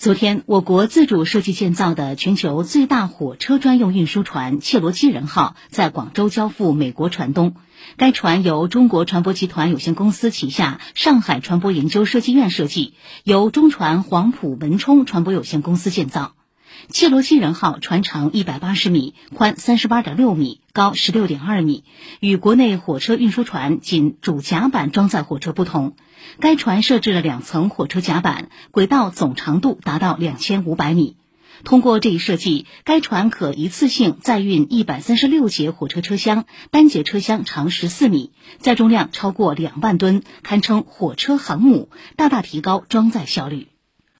昨天，我国自主设计建造的全球最大火车专用运输船“切罗基人号”在广州交付美国船东。该船由中国船舶集团有限公司旗下上海船舶研究设计院设计，由中船黄埔文冲船舶有限公司建造。切罗基人号船长一百八十米，宽三十八点六米，高十六点二米。与国内火车运输船仅主甲板装载火车不同，该船设置了两层火车甲板，轨道总长度达到两千五百米。通过这一设计，该船可一次性载运一百三十六节火车车厢，单节车厢长十四米，载重量超过两万吨，堪称火车航母，大大提高装载效率。